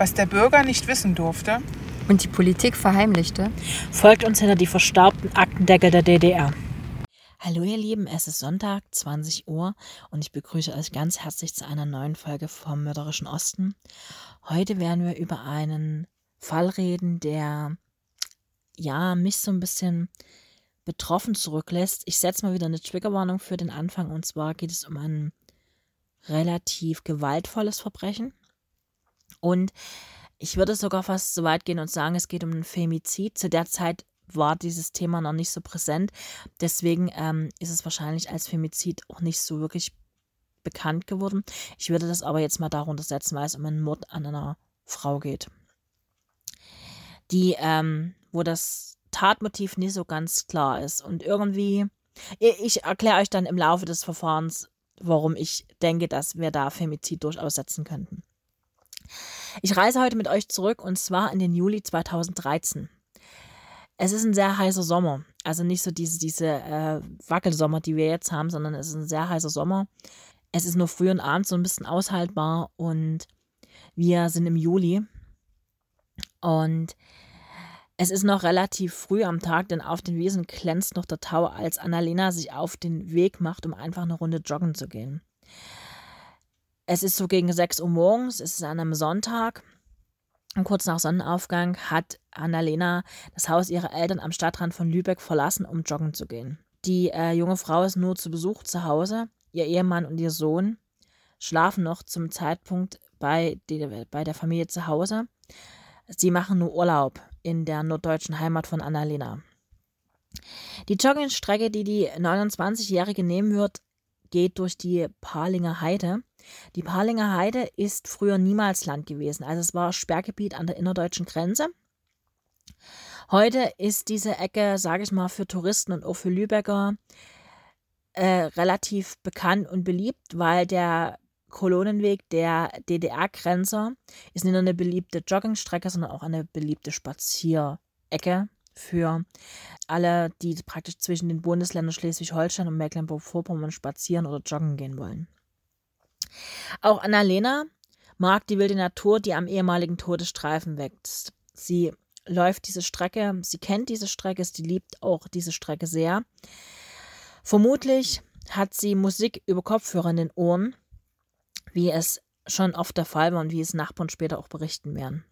was der Bürger nicht wissen durfte und die Politik verheimlichte, folgt uns hinter die verstaubten Aktendeckel der DDR. Hallo ihr Lieben, es ist Sonntag, 20 Uhr und ich begrüße euch ganz herzlich zu einer neuen Folge vom Mörderischen Osten. Heute werden wir über einen Fall reden, der ja mich so ein bisschen betroffen zurücklässt. Ich setze mal wieder eine Triggerwarnung für den Anfang und zwar geht es um ein relativ gewaltvolles Verbrechen. Und ich würde sogar fast so weit gehen und sagen, es geht um ein Femizid. Zu der Zeit war dieses Thema noch nicht so präsent. Deswegen ähm, ist es wahrscheinlich als Femizid auch nicht so wirklich bekannt geworden. Ich würde das aber jetzt mal darunter setzen, weil es um einen Mord an einer Frau geht. Die, ähm, wo das Tatmotiv nicht so ganz klar ist. Und irgendwie, ich erkläre euch dann im Laufe des Verfahrens, warum ich denke, dass wir da Femizid durchaus setzen könnten. Ich reise heute mit euch zurück und zwar in den Juli 2013. Es ist ein sehr heißer Sommer. Also nicht so diese, diese äh, Wackelsommer, die wir jetzt haben, sondern es ist ein sehr heißer Sommer. Es ist nur früh und abends so ein bisschen aushaltbar und wir sind im Juli. Und es ist noch relativ früh am Tag, denn auf den Wiesen glänzt noch der Tau, als Annalena sich auf den Weg macht, um einfach eine Runde joggen zu gehen. Es ist so gegen 6 Uhr morgens, es ist an einem Sonntag. Und kurz nach Sonnenaufgang hat Annalena das Haus ihrer Eltern am Stadtrand von Lübeck verlassen, um joggen zu gehen. Die äh, junge Frau ist nur zu Besuch zu Hause. Ihr Ehemann und ihr Sohn schlafen noch zum Zeitpunkt bei, die, bei der Familie zu Hause. Sie machen nur Urlaub in der norddeutschen Heimat von Annalena. Die Joggingstrecke, die die 29-Jährige nehmen wird, geht durch die Parlinger Heide. Die Parlinger Heide ist früher niemals Land gewesen, also es war Sperrgebiet an der innerdeutschen Grenze. Heute ist diese Ecke, sage ich mal, für Touristen und auch für Lübecker äh, relativ bekannt und beliebt, weil der Kolonenweg der DDR-Grenzer ist nicht nur eine beliebte Joggingstrecke, sondern auch eine beliebte Spazierecke für alle, die praktisch zwischen den Bundesländern Schleswig-Holstein und Mecklenburg-Vorpommern spazieren oder joggen gehen wollen. Auch Annalena mag die wilde Natur, die am ehemaligen Todesstreifen wächst. Sie läuft diese Strecke, sie kennt diese Strecke, sie liebt auch diese Strecke sehr. Vermutlich hat sie Musik über Kopfhörer in den Ohren wie es schon oft der Fall war und wie es Nachbarn später auch berichten werden.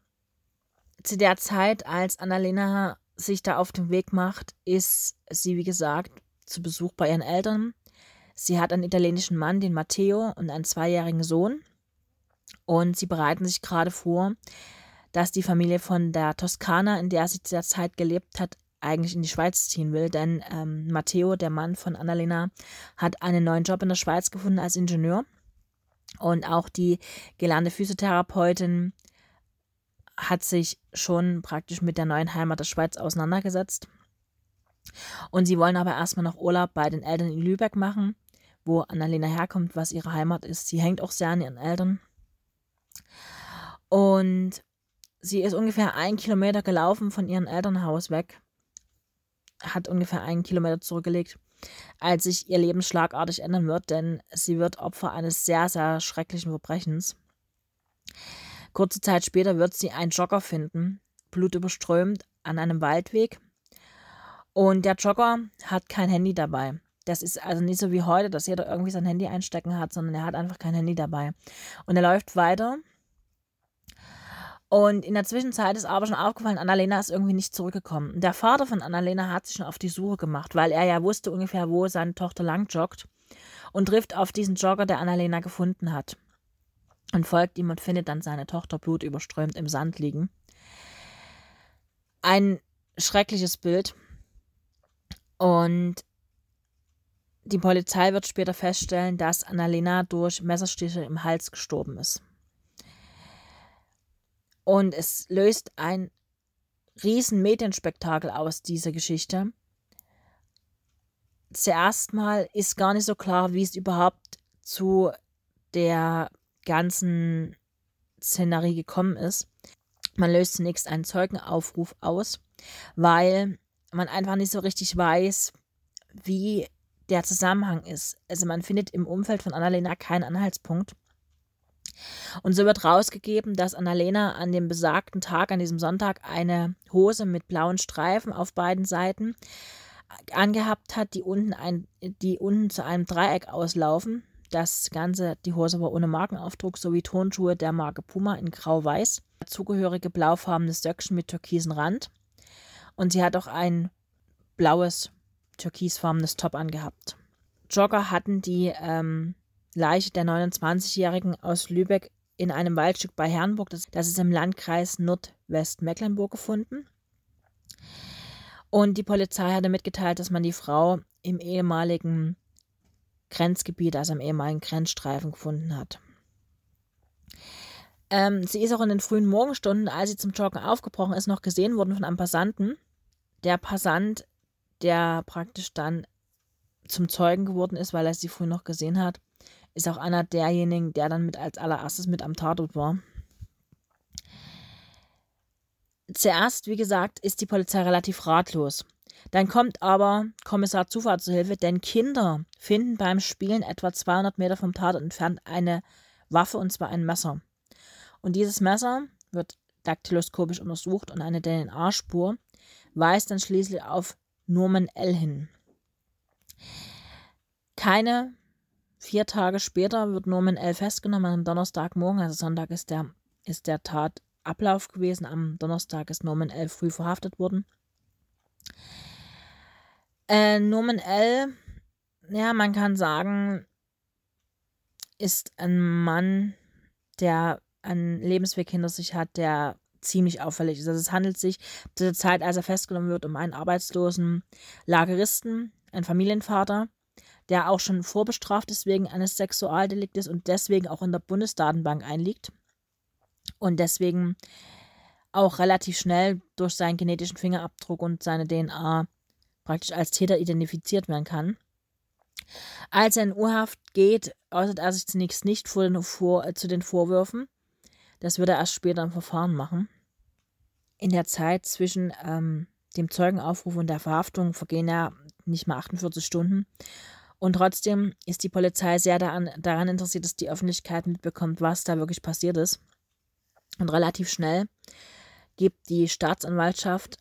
Zu der Zeit, als Annalena sich da auf den Weg macht, ist sie, wie gesagt, zu Besuch bei ihren Eltern. Sie hat einen italienischen Mann, den Matteo, und einen zweijährigen Sohn. Und sie bereiten sich gerade vor, dass die Familie von der Toskana, in der sie zu der Zeit gelebt hat, eigentlich in die Schweiz ziehen will. Denn ähm, Matteo, der Mann von Annalena, hat einen neuen Job in der Schweiz gefunden als Ingenieur. Und auch die gelernte Physiotherapeutin hat sich schon praktisch mit der neuen Heimat der Schweiz auseinandergesetzt. Und sie wollen aber erstmal noch Urlaub bei den Eltern in Lübeck machen, wo Annalena herkommt, was ihre Heimat ist. Sie hängt auch sehr an ihren Eltern. Und sie ist ungefähr einen Kilometer gelaufen von ihrem Elternhaus weg, hat ungefähr einen Kilometer zurückgelegt als sich ihr Leben schlagartig ändern wird, denn sie wird Opfer eines sehr, sehr schrecklichen Verbrechens. Kurze Zeit später wird sie einen Jogger finden, blutüberströmt, an einem Waldweg. Und der Jogger hat kein Handy dabei. Das ist also nicht so wie heute, dass jeder irgendwie sein Handy einstecken hat, sondern er hat einfach kein Handy dabei. Und er läuft weiter und in der Zwischenzeit ist aber schon aufgefallen, Annalena ist irgendwie nicht zurückgekommen. Der Vater von Annalena hat sich schon auf die Suche gemacht, weil er ja wusste ungefähr, wo seine Tochter lang joggt und trifft auf diesen Jogger, der Annalena gefunden hat. Und folgt ihm und findet dann seine Tochter blutüberströmt im Sand liegen. Ein schreckliches Bild. Und die Polizei wird später feststellen, dass Annalena durch Messerstiche im Hals gestorben ist. Und es löst ein riesen Medienspektakel aus, diese Geschichte. Zuerst mal ist gar nicht so klar, wie es überhaupt zu der ganzen Szenerie gekommen ist. Man löst zunächst einen Zeugenaufruf aus, weil man einfach nicht so richtig weiß, wie der Zusammenhang ist. Also man findet im Umfeld von Annalena keinen Anhaltspunkt. Und so wird rausgegeben, dass Annalena an dem besagten Tag, an diesem Sonntag, eine Hose mit blauen Streifen auf beiden Seiten angehabt hat, die unten, ein, die unten zu einem Dreieck auslaufen. Das Ganze, die Hose war ohne Markenaufdruck sowie Turnschuhe der Marke Puma in grau-weiß. Zugehörige blaufarbenes Söckchen mit türkisen Rand. Und sie hat auch ein blaues, türkisfarbenes Top angehabt. Jogger hatten die ähm, Leiche der 29-Jährigen aus Lübeck in einem Waldstück bei Herrenburg, das, das ist im Landkreis Nordwestmecklenburg gefunden. Und die Polizei hatte mitgeteilt, dass man die Frau im ehemaligen Grenzgebiet, also im ehemaligen Grenzstreifen gefunden hat. Ähm, sie ist auch in den frühen Morgenstunden, als sie zum Joggen aufgebrochen ist, noch gesehen worden von einem Passanten. Der Passant, der praktisch dann zum Zeugen geworden ist, weil er sie früh noch gesehen hat, ist auch einer derjenigen, der dann mit als allererstes mit am Tatort war. Zuerst, wie gesagt, ist die Polizei relativ ratlos. Dann kommt aber Kommissar Zufahrt zu Hilfe, denn Kinder finden beim Spielen etwa 200 Meter vom Tatort entfernt eine Waffe und zwar ein Messer. Und dieses Messer wird daktyloskopisch untersucht und eine DNA-Spur weist dann schließlich auf Norman L. hin. Keine vier Tage später wird Norman L. festgenommen am Donnerstagmorgen, also Sonntag ist der, ist der Tatablauf gewesen. Am Donnerstag ist Norman L. früh verhaftet worden. Äh, Norman L., ja, man kann sagen, ist ein Mann, der einen Lebensweg hinter sich hat, der ziemlich auffällig ist. Also es handelt sich zu der Zeit, als er festgenommen wird, um einen arbeitslosen Lageristen, einen Familienvater, der auch schon vorbestraft ist wegen eines Sexualdeliktes und deswegen auch in der Bundesdatenbank einliegt und deswegen auch relativ schnell durch seinen genetischen Fingerabdruck und seine DNA praktisch als Täter identifiziert werden kann. Als er in Urhaft geht, äußert er sich zunächst nicht vor den, vor, äh, zu den Vorwürfen. Das wird er erst später im Verfahren machen. In der Zeit zwischen ähm, dem Zeugenaufruf und der Verhaftung vergehen ja nicht mal 48 Stunden. Und trotzdem ist die Polizei sehr daran, daran interessiert, dass die Öffentlichkeit mitbekommt, was da wirklich passiert ist. Und relativ schnell gibt die Staatsanwaltschaft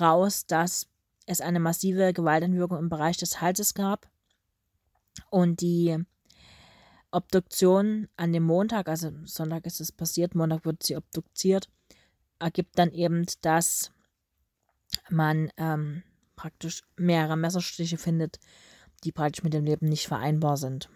raus, dass es eine massive Gewaltentwirkung im Bereich des Halses gab. Und die Obduktion an dem Montag, also Sonntag ist es passiert, Montag wird sie obduziert, ergibt dann eben, dass man ähm, praktisch mehrere Messerstiche findet, die praktisch mit dem Leben nicht vereinbar sind.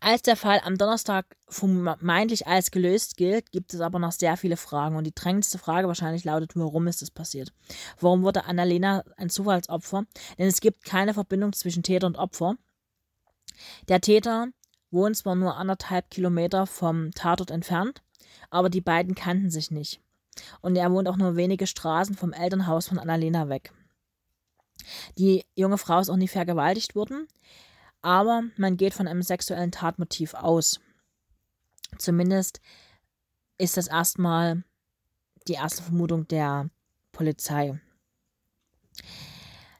Als der Fall am Donnerstag vermeintlich als gelöst gilt, gibt es aber noch sehr viele Fragen. Und die drängendste Frage wahrscheinlich lautet, warum ist das passiert? Warum wurde Annalena ein Zufallsopfer? Denn es gibt keine Verbindung zwischen Täter und Opfer. Der Täter wohnt zwar nur anderthalb Kilometer vom Tatort entfernt, aber die beiden kannten sich nicht. Und er wohnt auch nur wenige Straßen vom Elternhaus von Annalena weg. Die junge Frau ist auch nie vergewaltigt worden, aber man geht von einem sexuellen Tatmotiv aus. Zumindest ist das erstmal die erste Vermutung der Polizei.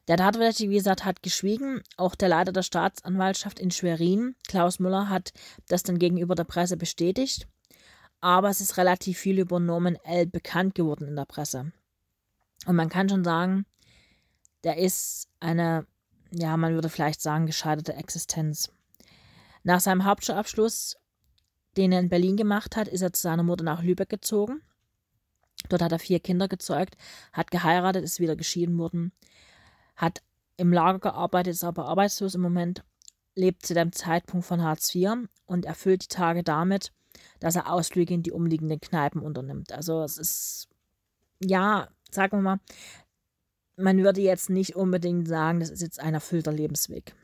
Der Tatverdächtige, wie gesagt, hat geschwiegen. Auch der Leiter der Staatsanwaltschaft in Schwerin, Klaus Müller, hat das dann gegenüber der Presse bestätigt. Aber es ist relativ viel über Norman L. bekannt geworden in der Presse. Und man kann schon sagen, der ist eine ja, man würde vielleicht sagen, gescheiterte Existenz. Nach seinem Hauptschulabschluss, den er in Berlin gemacht hat, ist er zu seiner Mutter nach Lübeck gezogen. Dort hat er vier Kinder gezeugt, hat geheiratet, ist wieder geschieden worden, hat im Lager gearbeitet, ist aber arbeitslos im Moment, lebt zu dem Zeitpunkt von Hartz IV und erfüllt die Tage damit, dass er Ausflüge in die umliegenden Kneipen unternimmt. Also es ist, ja, sagen wir mal, man würde jetzt nicht unbedingt sagen, das ist jetzt ein erfüllter Lebensweg.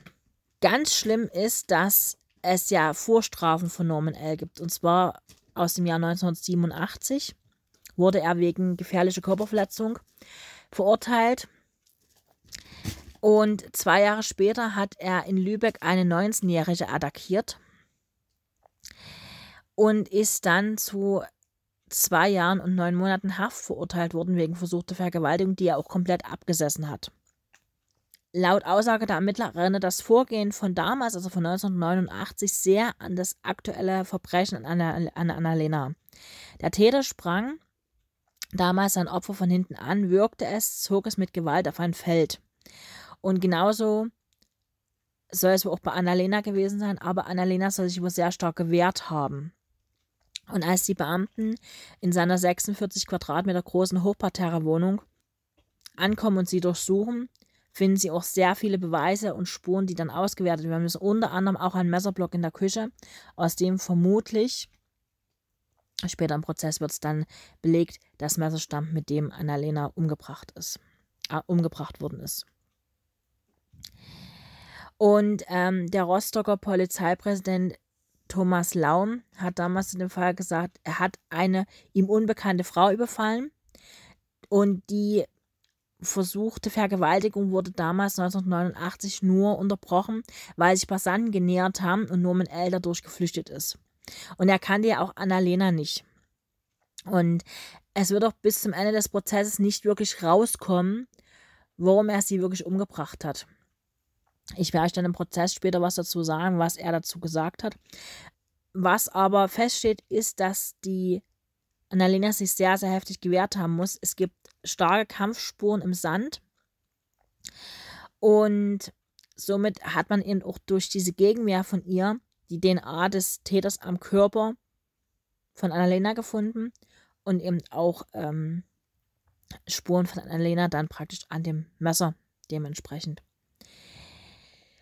Ganz schlimm ist, dass es ja Vorstrafen von Norman L. gibt. Und zwar aus dem Jahr 1987 wurde er wegen gefährlicher Körperverletzung verurteilt. Und zwei Jahre später hat er in Lübeck eine 19-Jährige attackiert und ist dann zu zwei Jahren und neun Monaten. Haft verurteilt worden wegen versuchter Vergewaltigung, die er auch komplett abgesessen hat. laut Aussage der Ermittler erinnert das Vorgehen von damals, also von 1989, sehr an das aktuelle Verbrechen an, an Annalena. Der Täter sprang damals sein Opfer von hinten an, würgte es, zog es mit Gewalt auf ein Feld. Und genauso soll es wohl auch bei Annalena gewesen sein, aber Annalena soll sich wohl sehr stark gewehrt haben. Und als die Beamten in seiner 46 Quadratmeter großen Hochparterre-Wohnung ankommen und sie durchsuchen, finden sie auch sehr viele Beweise und Spuren, die dann ausgewertet werden müssen. Unter anderem auch ein Messerblock in der Küche, aus dem vermutlich, später im Prozess wird es dann belegt, das Messer stammt, mit dem Annalena umgebracht ist, äh, umgebracht worden ist. Und ähm, der Rostocker Polizeipräsident Thomas Laum hat damals in dem Fall gesagt, er hat eine ihm unbekannte Frau überfallen und die versuchte Vergewaltigung wurde damals 1989 nur unterbrochen, weil sich Passanten genähert haben und Norman L. dadurch geflüchtet ist. Und er kannte ja auch Annalena nicht. Und es wird auch bis zum Ende des Prozesses nicht wirklich rauskommen, warum er sie wirklich umgebracht hat. Ich werde euch dann im Prozess später was dazu sagen, was er dazu gesagt hat. Was aber feststeht, ist, dass die Annalena sich sehr, sehr heftig gewehrt haben muss. Es gibt starke Kampfspuren im Sand. Und somit hat man eben auch durch diese Gegenwehr von ihr die DNA des Täters am Körper von Annalena gefunden und eben auch ähm, Spuren von Annalena dann praktisch an dem Messer dementsprechend.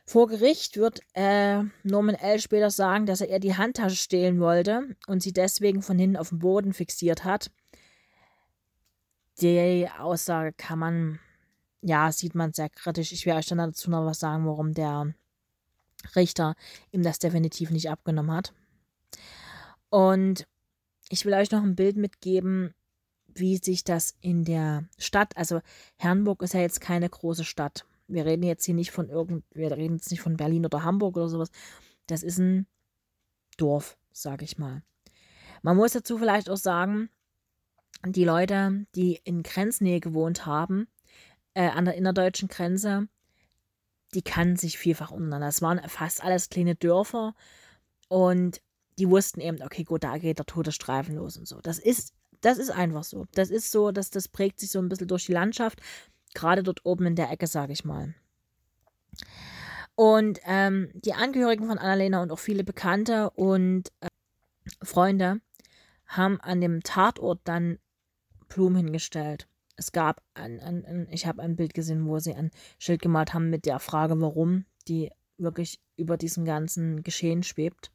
Vor Gericht wird äh, Norman L. später sagen, dass er ihr die Handtasche stehlen wollte und sie deswegen von hinten auf dem Boden fixiert hat. Die Aussage kann man, ja, sieht man sehr kritisch. Ich werde euch dann dazu noch was sagen, warum der Richter ihm das definitiv nicht abgenommen hat. Und ich will euch noch ein Bild mitgeben, wie sich das in der Stadt, also Herrenburg ist ja jetzt keine große Stadt. Wir reden jetzt hier nicht von irgend, wir reden jetzt nicht von Berlin oder Hamburg oder sowas. Das ist ein Dorf, sag ich mal. Man muss dazu vielleicht auch sagen, die Leute, die in Grenznähe gewohnt haben, äh, an der innerdeutschen Grenze, die kannten sich vielfach untereinander. Das waren fast alles kleine Dörfer und die wussten eben, okay, gut, da geht der Todesstreifen los und so. Das ist, das ist einfach so. Das ist so, dass das prägt sich so ein bisschen durch die Landschaft. Gerade dort oben in der Ecke, sage ich mal. Und ähm, die Angehörigen von Annalena und auch viele Bekannte und äh, Freunde haben an dem Tatort dann Blumen hingestellt. Es gab ein, ein, ein ich habe ein Bild gesehen, wo sie ein Schild gemalt haben mit der Frage, warum, die wirklich über diesem ganzen Geschehen schwebt.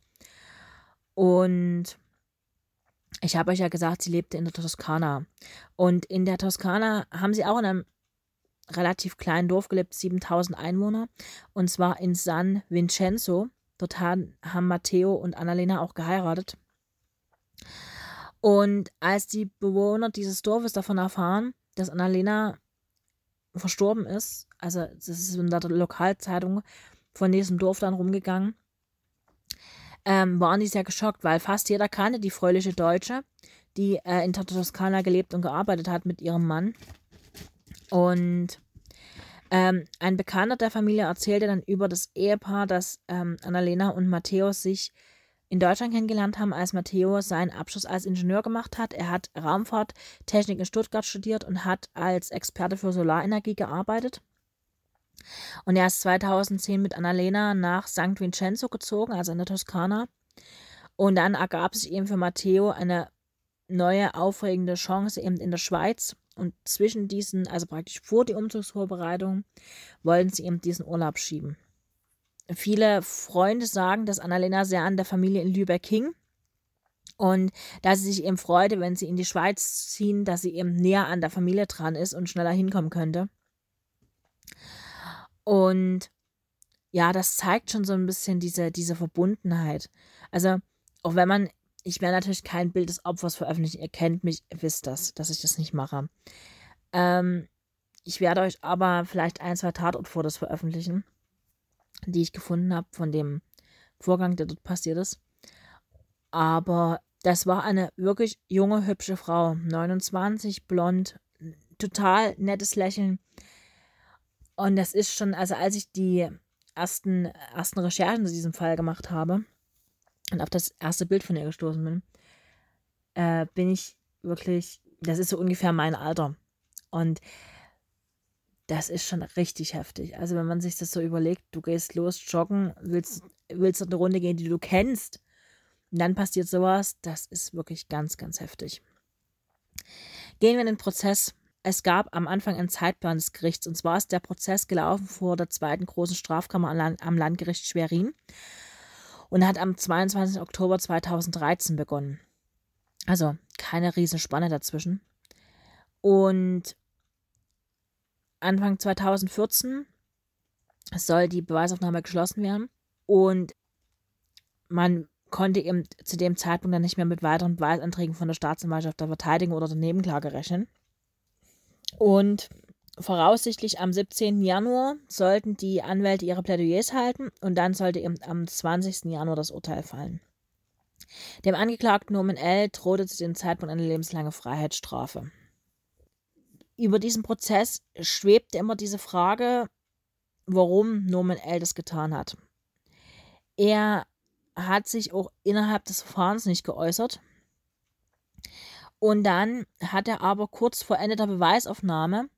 Und ich habe euch ja gesagt, sie lebte in der Toskana. Und in der Toskana haben sie auch in einem relativ kleinen Dorf gelebt, 7000 Einwohner, und zwar in San Vincenzo. Dort haben, Matteo und Annalena auch geheiratet. Und als die Bewohner dieses Dorfes davon erfahren, dass Annalena verstorben ist, also das ist in der Lokalzeitung von diesem Dorf dann rumgegangen, ähm, waren die sehr geschockt, weil fast jeder kannte die fröhliche Deutsche, die äh, in Toskana gelebt und gearbeitet hat mit ihrem Mann. Und ähm, ein Bekannter der Familie erzählte dann über das Ehepaar, dass ähm, Annalena und Matteo sich in Deutschland kennengelernt haben, als Matteo seinen Abschluss als Ingenieur gemacht hat. Er hat Raumfahrttechnik in Stuttgart studiert und hat als Experte für Solarenergie gearbeitet. Und er ist 2010 mit Annalena nach St. Vincenzo gezogen, also in der Toskana. Und dann ergab sich eben für Matteo eine neue, aufregende Chance eben in der Schweiz. Und zwischen diesen, also praktisch vor die Umzugsvorbereitung, wollten sie eben diesen Urlaub schieben. Viele Freunde sagen, dass Annalena sehr an der Familie in Lübeck hing. Und dass sie sich eben freute, wenn sie in die Schweiz ziehen, dass sie eben näher an der Familie dran ist und schneller hinkommen könnte. Und ja, das zeigt schon so ein bisschen diese, diese Verbundenheit. Also, auch wenn man ich werde natürlich kein Bild des Opfers veröffentlichen. Ihr kennt mich, ihr wisst das, dass ich das nicht mache. Ähm, ich werde euch aber vielleicht ein, zwei Tatortfotos veröffentlichen, die ich gefunden habe von dem Vorgang, der dort passiert ist. Aber das war eine wirklich junge, hübsche Frau. 29, blond, total nettes Lächeln. Und das ist schon, also als ich die ersten, ersten Recherchen zu diesem Fall gemacht habe und auf das erste Bild von ihr gestoßen bin, äh, bin ich wirklich, das ist so ungefähr mein Alter. Und das ist schon richtig heftig. Also wenn man sich das so überlegt, du gehst los joggen, willst, willst eine Runde gehen, die du kennst, und dann passiert sowas, das ist wirklich ganz, ganz heftig. Gehen wir in den Prozess. Es gab am Anfang einen Zeitplan des Gerichts. Und zwar ist der Prozess gelaufen vor der zweiten großen Strafkammer am Landgericht Schwerin und hat am 22. Oktober 2013 begonnen. Also keine Riesenspanne dazwischen. Und Anfang 2014 soll die Beweisaufnahme geschlossen werden. Und man konnte eben zu dem Zeitpunkt dann nicht mehr mit weiteren Beweisanträgen von der Staatsanwaltschaft der Verteidigung oder der Nebenklage rechnen. Und voraussichtlich am 17. Januar sollten die Anwälte ihre Plädoyers halten und dann sollte eben am 20. Januar das Urteil fallen. Dem Angeklagten Norman L. drohte zu dem Zeitpunkt eine lebenslange Freiheitsstrafe. Über diesen Prozess schwebte immer diese Frage, warum Norman L. das getan hat. Er hat sich auch innerhalb des Verfahrens nicht geäußert. Und dann hat er aber kurz vor Ende der Beweisaufnahme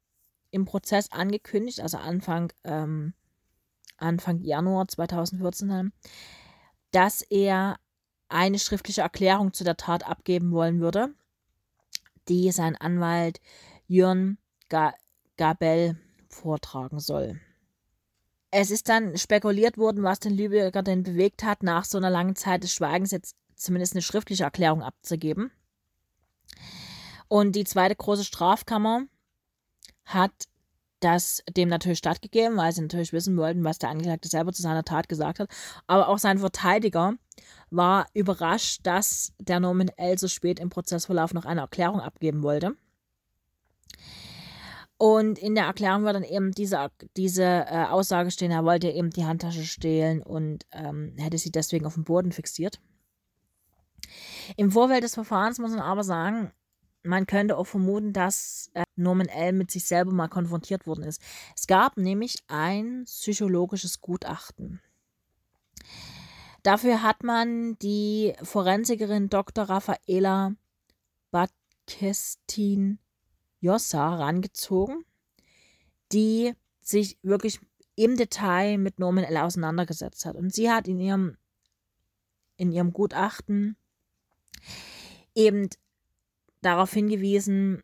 im Prozess angekündigt, also Anfang, ähm, Anfang Januar 2014, dass er eine schriftliche Erklärung zu der Tat abgeben wollen würde, die sein Anwalt Jörn Gabel vortragen soll. Es ist dann spekuliert worden, was den Lübecker denn bewegt hat, nach so einer langen Zeit des Schweigens jetzt zumindest eine schriftliche Erklärung abzugeben. Und die zweite große Strafkammer hat das dem natürlich stattgegeben, weil sie natürlich wissen wollten, was der Angeklagte selber zu seiner Tat gesagt hat. Aber auch sein Verteidiger war überrascht, dass der Norman L. so spät im Prozessverlauf noch eine Erklärung abgeben wollte. Und in der Erklärung wird dann eben diese, diese äh, Aussage stehen, er wollte eben die Handtasche stehlen und ähm, hätte sie deswegen auf dem Boden fixiert. Im Vorfeld des Verfahrens muss man aber sagen, man könnte auch vermuten, dass äh, Norman L. mit sich selber mal konfrontiert worden ist. Es gab nämlich ein psychologisches Gutachten. Dafür hat man die Forensikerin Dr. Raffaela Batkestin Jossa rangezogen, die sich wirklich im Detail mit Norman L. auseinandergesetzt hat. Und sie hat in ihrem, in ihrem Gutachten eben darauf hingewiesen,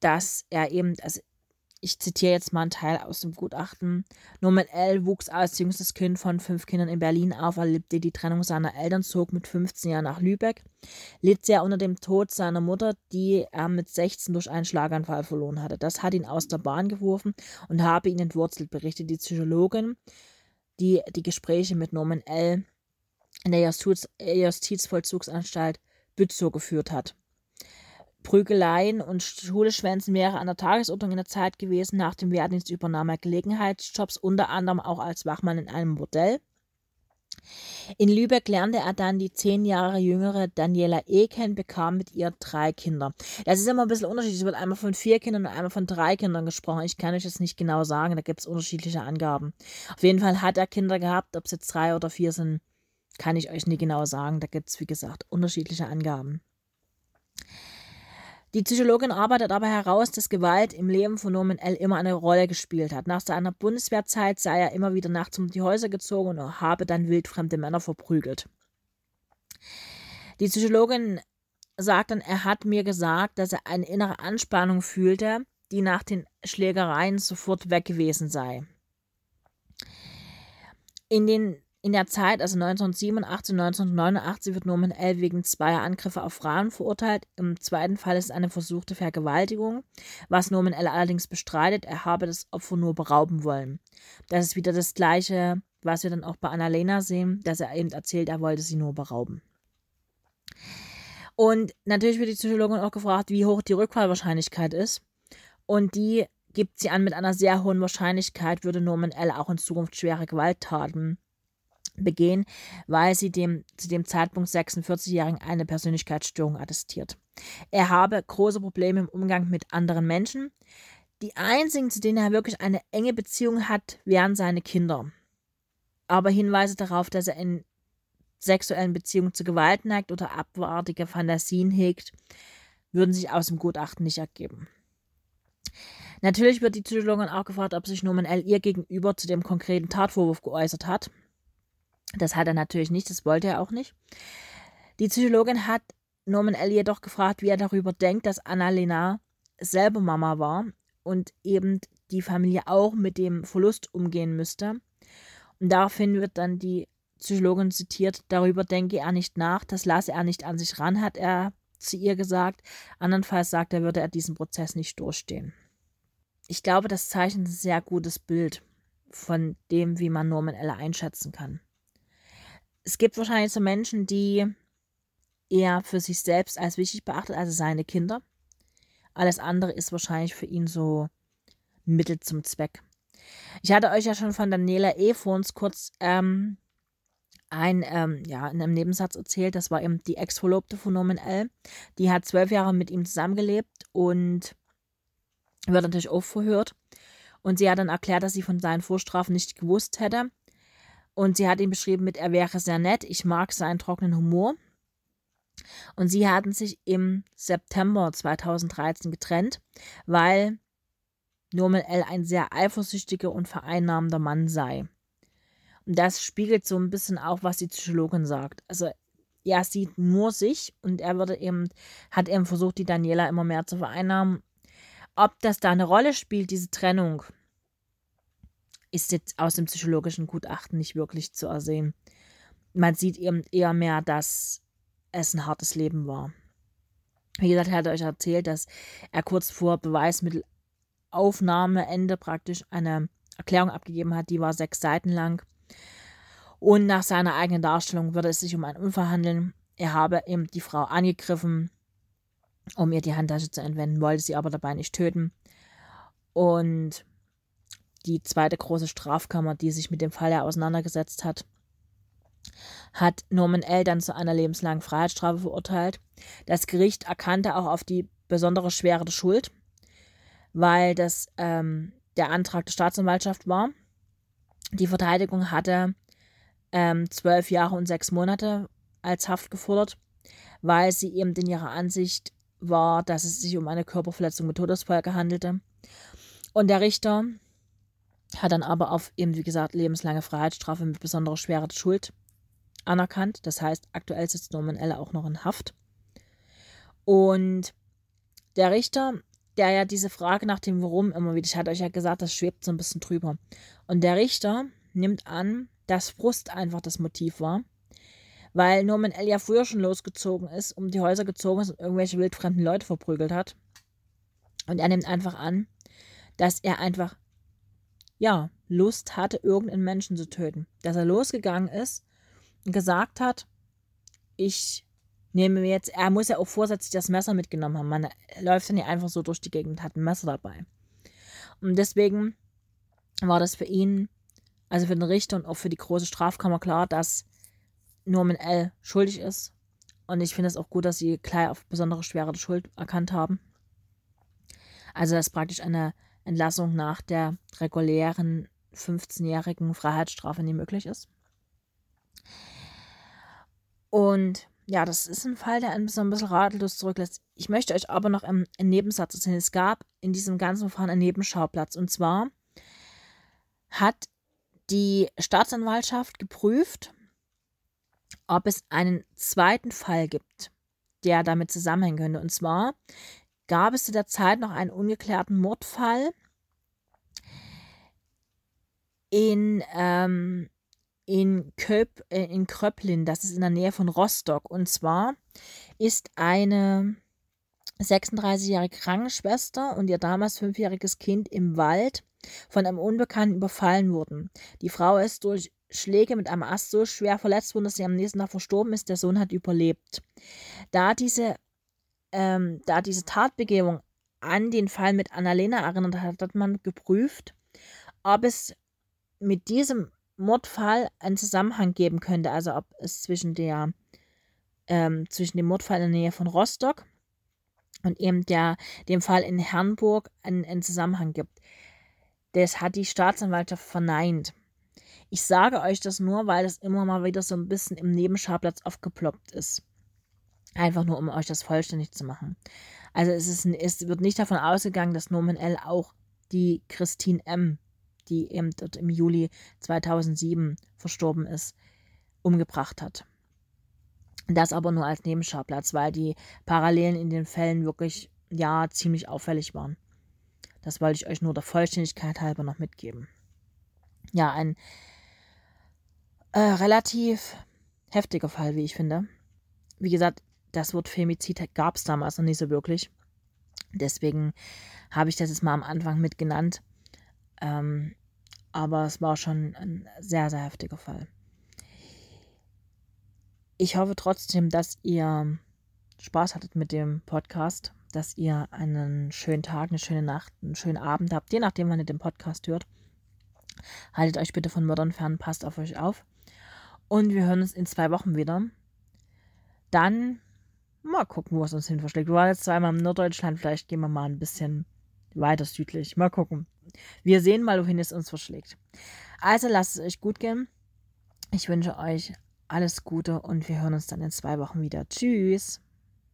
dass er eben, also ich zitiere jetzt mal einen Teil aus dem Gutachten. Norman L. wuchs als jüngstes Kind von fünf Kindern in Berlin auf, erlebte die Trennung seiner Eltern, zog mit 15 Jahren nach Lübeck, litt sehr unter dem Tod seiner Mutter, die er mit 16 durch einen Schlaganfall verloren hatte. Das hat ihn aus der Bahn geworfen und habe ihn entwurzelt, berichtet die Psychologin, die die Gespräche mit Norman L. in der Justiz Justizvollzugsanstalt Bützow geführt hat. Prügeleien und Schuleschwänzen wäre an der Tagesordnung in der Zeit gewesen. Nach dem Wehrdienst übernahm er Gelegenheitsjobs, unter anderem auch als Wachmann in einem Bordell. In Lübeck lernte er dann die zehn Jahre jüngere Daniela E. kennen, bekam mit ihr drei Kinder. Das ist immer ein bisschen unterschiedlich. Es wird einmal von vier Kindern und einmal von drei Kindern gesprochen. Ich kann euch das nicht genau sagen, da gibt es unterschiedliche Angaben. Auf jeden Fall hat er Kinder gehabt, ob es jetzt drei oder vier sind, kann ich euch nicht genau sagen. Da gibt es, wie gesagt, unterschiedliche Angaben. Die Psychologin arbeitet aber heraus, dass Gewalt im Leben von Norman L. immer eine Rolle gespielt hat. Nach seiner Bundeswehrzeit sei er immer wieder nachts um die Häuser gezogen und habe dann wildfremde Männer verprügelt. Die Psychologin sagt dann, er hat mir gesagt, dass er eine innere Anspannung fühlte, die nach den Schlägereien sofort weg gewesen sei. In den in der Zeit, also 1987 und 1989, wird Norman L. wegen zweier Angriffe auf Frauen verurteilt. Im zweiten Fall ist es eine versuchte Vergewaltigung, was Norman L. allerdings bestreitet, er habe das Opfer nur berauben wollen. Das ist wieder das Gleiche, was wir dann auch bei Annalena sehen, dass er eben erzählt, er wollte sie nur berauben. Und natürlich wird die Psychologin auch gefragt, wie hoch die Rückfallwahrscheinlichkeit ist. Und die gibt sie an, mit einer sehr hohen Wahrscheinlichkeit würde Norman L. auch in Zukunft schwere Gewalttaten begehen, weil sie dem zu dem Zeitpunkt 46-Jährigen eine Persönlichkeitsstörung attestiert. Er habe große Probleme im Umgang mit anderen Menschen. Die einzigen, zu denen er wirklich eine enge Beziehung hat, wären seine Kinder. Aber Hinweise darauf, dass er in sexuellen Beziehungen zu Gewalt neigt oder abartige Fantasien hegt, würden sich aus dem Gutachten nicht ergeben. Natürlich wird die Psychologin auch gefragt, ob sich Norman L. ihr gegenüber zu dem konkreten Tatvorwurf geäußert hat. Das hat er natürlich nicht, das wollte er auch nicht. Die Psychologin hat Norman L. jedoch gefragt, wie er darüber denkt, dass Annalena selber Mama war und eben die Familie auch mit dem Verlust umgehen müsste. Und daraufhin wird dann die Psychologin zitiert, darüber denke er nicht nach, das lasse er nicht an sich ran, hat er zu ihr gesagt. Andernfalls sagt er, würde er diesen Prozess nicht durchstehen. Ich glaube, das zeichnet ein sehr gutes Bild von dem, wie man Norman Eller einschätzen kann. Es gibt wahrscheinlich so Menschen, die er für sich selbst als wichtig beachtet, also seine Kinder. Alles andere ist wahrscheinlich für ihn so Mittel zum Zweck. Ich hatte euch ja schon von Daniela E. vor uns kurz ähm, ein, ähm, ja, in einem Nebensatz erzählt. Das war eben die Ex-Verlobte von Norman L. Die hat zwölf Jahre mit ihm zusammengelebt und wird natürlich auch verhört. Und sie hat dann erklärt, dass sie von seinen Vorstrafen nicht gewusst hätte. Und sie hat ihn beschrieben mit, er wäre sehr nett, ich mag seinen trockenen Humor. Und sie hatten sich im September 2013 getrennt, weil Norman L. ein sehr eifersüchtiger und vereinnahmender Mann sei. Und das spiegelt so ein bisschen auch, was die Psychologin sagt. Also er sieht nur sich und er würde eben, hat eben versucht, die Daniela immer mehr zu vereinnahmen. Ob das da eine Rolle spielt, diese Trennung, ist jetzt aus dem psychologischen Gutachten nicht wirklich zu ersehen. Man sieht eben eher mehr, dass es ein hartes Leben war. Wie gesagt, er hat euch erzählt, dass er kurz vor Beweismittelaufnahmeende praktisch eine Erklärung abgegeben hat, die war sechs Seiten lang. Und nach seiner eigenen Darstellung würde es sich um einen Unfall handeln. Er habe eben die Frau angegriffen, um ihr die Handtasche zu entwenden, wollte sie aber dabei nicht töten. Und die zweite große Strafkammer, die sich mit dem Fall ja auseinandergesetzt hat, hat Norman L. dann zu einer lebenslangen Freiheitsstrafe verurteilt. Das Gericht erkannte auch auf die besondere Schwere der Schuld, weil das ähm, der Antrag der Staatsanwaltschaft war. Die Verteidigung hatte ähm, zwölf Jahre und sechs Monate als Haft gefordert, weil sie eben in ihrer Ansicht war, dass es sich um eine Körperverletzung mit Todesfolge handelte. Und der Richter hat dann aber auf eben, wie gesagt, lebenslange Freiheitsstrafe mit besonderer Schwere Schuld anerkannt. Das heißt, aktuell sitzt Norman Elle auch noch in Haft. Und der Richter, der ja diese Frage nach dem Warum immer wieder, ich hatte euch ja gesagt, das schwebt so ein bisschen drüber. Und der Richter nimmt an, dass Frust einfach das Motiv war. Weil Norman L. ja früher schon losgezogen ist, um die Häuser gezogen ist und irgendwelche wildfremden Leute verprügelt hat. Und er nimmt einfach an, dass er einfach, ja, Lust hatte, irgendeinen Menschen zu töten. Dass er losgegangen ist und gesagt hat, ich nehme mir jetzt, er muss ja auch vorsätzlich das Messer mitgenommen haben. Man läuft dann ja einfach so durch die Gegend und hat ein Messer dabei. Und deswegen war das für ihn also für den Richter und auch für die große Strafkammer klar, dass Norman L. schuldig ist. Und ich finde es auch gut, dass sie gleich auf besondere Schwere der Schuld erkannt haben. Also, dass praktisch eine Entlassung nach der regulären 15-jährigen Freiheitsstrafe nie möglich ist. Und ja, das ist ein Fall, der einen so ein bisschen ratlos zurücklässt. Ich möchte euch aber noch einen, einen Nebensatz erzählen. Es gab in diesem ganzen Verfahren einen Nebenschauplatz. Und zwar hat die Staatsanwaltschaft geprüft, ob es einen zweiten Fall gibt, der damit zusammenhängen könnte. Und zwar gab es zu der Zeit noch einen ungeklärten Mordfall in, ähm, in, Köp, äh, in Kröplin, das ist in der Nähe von Rostock. Und zwar ist eine 36-jährige Krankenschwester und ihr damals fünfjähriges Kind im Wald von einem Unbekannten überfallen wurden. Die Frau ist durch Schläge mit einem Ast so schwer verletzt worden, dass sie am nächsten Tag verstorben ist. Der Sohn hat überlebt. Da diese, ähm, da diese Tatbegehung an den Fall mit Annalena erinnert hat, hat man geprüft, ob es mit diesem Mordfall einen Zusammenhang geben könnte. Also ob es zwischen der ähm, zwischen dem Mordfall in der Nähe von Rostock und eben der dem Fall in Herrenburg einen, einen Zusammenhang gibt. Das hat die Staatsanwaltschaft verneint. Ich sage euch das nur, weil es immer mal wieder so ein bisschen im Nebenschauplatz aufgeploppt ist. Einfach nur, um euch das vollständig zu machen. Also es, ist, es wird nicht davon ausgegangen, dass Norman L. auch die Christine M., die eben dort im Juli 2007 verstorben ist, umgebracht hat. Das aber nur als Nebenschauplatz, weil die Parallelen in den Fällen wirklich, ja, ziemlich auffällig waren. Das wollte ich euch nur der Vollständigkeit halber noch mitgeben. Ja, ein äh, relativ heftiger Fall, wie ich finde. Wie gesagt, das Wort Femizid gab es damals noch nicht so wirklich. Deswegen habe ich das jetzt mal am Anfang mit genannt. Ähm, aber es war schon ein sehr, sehr heftiger Fall. Ich hoffe trotzdem, dass ihr Spaß hattet mit dem Podcast, dass ihr einen schönen Tag, eine schöne Nacht, einen schönen Abend habt, je nachdem, wann ihr den Podcast hört. Haltet euch bitte von Mördern fern, passt auf euch auf. Und wir hören uns in zwei Wochen wieder. Dann mal gucken, wo es uns hin verschlägt. Wir waren jetzt zweimal in Norddeutschland, vielleicht gehen wir mal ein bisschen weiter südlich. Mal gucken. Wir sehen mal, wohin es uns verschlägt. Also lasst es euch gut gehen. Ich wünsche euch alles Gute und wir hören uns dann in zwei Wochen wieder. Tschüss.